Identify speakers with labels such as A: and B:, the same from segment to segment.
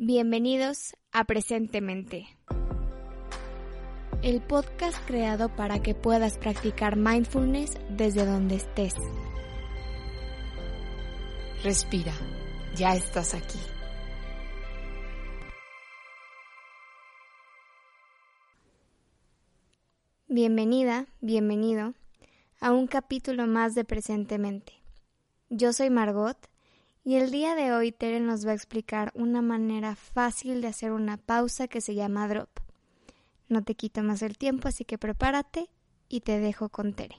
A: Bienvenidos a Presentemente, el podcast creado para que puedas practicar mindfulness desde donde estés.
B: Respira, ya estás aquí.
A: Bienvenida, bienvenido a un capítulo más de Presentemente. Yo soy Margot y el día de hoy Tere nos va a explicar una manera fácil de hacer una pausa que se llama drop. No te quito más el tiempo, así que prepárate y te dejo con Tere.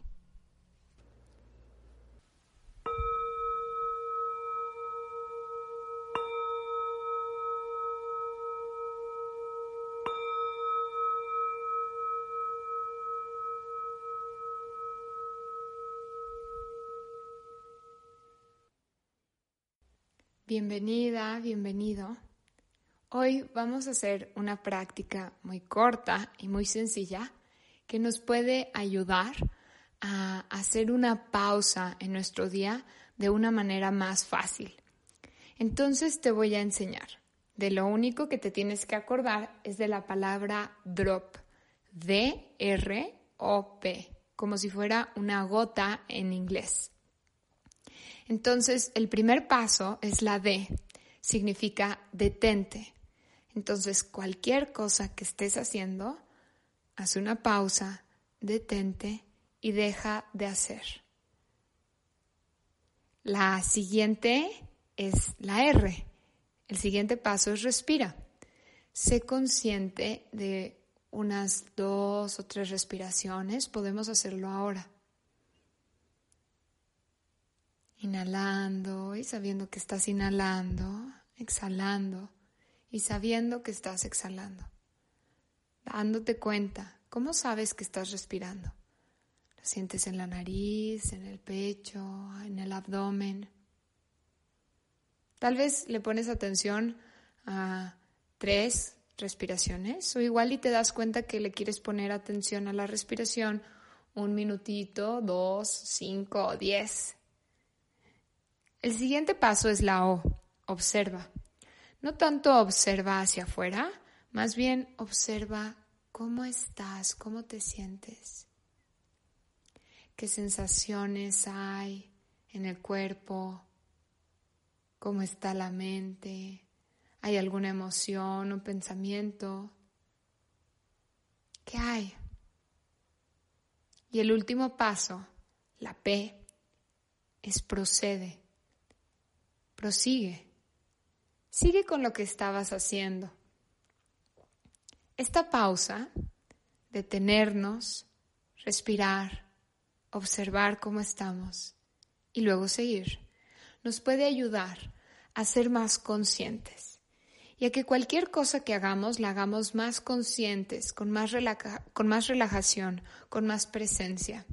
B: Bienvenida, bienvenido. Hoy vamos a hacer una práctica muy corta y muy sencilla que nos puede ayudar a hacer una pausa en nuestro día de una manera más fácil. Entonces te voy a enseñar. De lo único que te tienes que acordar es de la palabra drop. D-R-O-P, como si fuera una gota en inglés. Entonces, el primer paso es la D, significa detente. Entonces, cualquier cosa que estés haciendo, haz una pausa, detente y deja de hacer. La siguiente es la R. El siguiente paso es respira. Sé consciente de unas dos o tres respiraciones. Podemos hacerlo ahora. Inhalando y sabiendo que estás inhalando, exhalando y sabiendo que estás exhalando. Dándote cuenta, ¿cómo sabes que estás respirando? Lo sientes en la nariz, en el pecho, en el abdomen. Tal vez le pones atención a tres respiraciones o igual y te das cuenta que le quieres poner atención a la respiración un minutito, dos, cinco diez. El siguiente paso es la O, observa. No tanto observa hacia afuera, más bien observa cómo estás, cómo te sientes, qué sensaciones hay en el cuerpo, cómo está la mente, hay alguna emoción o pensamiento, ¿qué hay? Y el último paso, la P, es procede. Prosigue. Sigue con lo que estabas haciendo. Esta pausa, detenernos, respirar, observar cómo estamos y luego seguir, nos puede ayudar a ser más conscientes y a que cualquier cosa que hagamos la hagamos más conscientes, con más, con más relajación, con más presencia.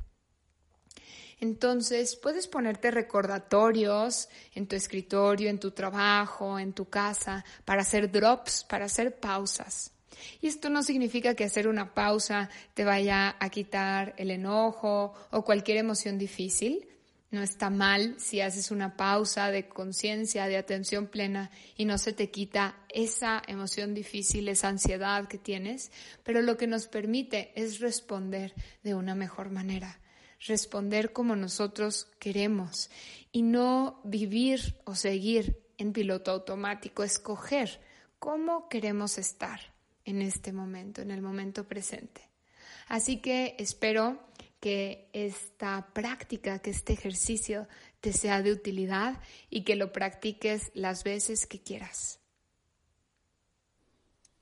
B: Entonces, puedes ponerte recordatorios en tu escritorio, en tu trabajo, en tu casa, para hacer drops, para hacer pausas. Y esto no significa que hacer una pausa te vaya a quitar el enojo o cualquier emoción difícil. No está mal si haces una pausa de conciencia, de atención plena y no se te quita esa emoción difícil, esa ansiedad que tienes, pero lo que nos permite es responder de una mejor manera responder como nosotros queremos y no vivir o seguir en piloto automático, escoger cómo queremos estar en este momento, en el momento presente. Así que espero que esta práctica, que este ejercicio te sea de utilidad y que lo practiques las veces que quieras.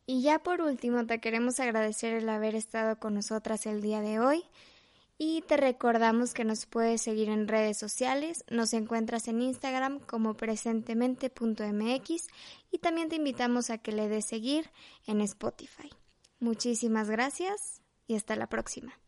A: Y ya por último, te queremos agradecer el haber estado con nosotras el día de hoy. Y te recordamos que nos puedes seguir en redes sociales, nos encuentras en Instagram como presentemente.mx y también te invitamos a que le des seguir en Spotify. Muchísimas gracias y hasta la próxima.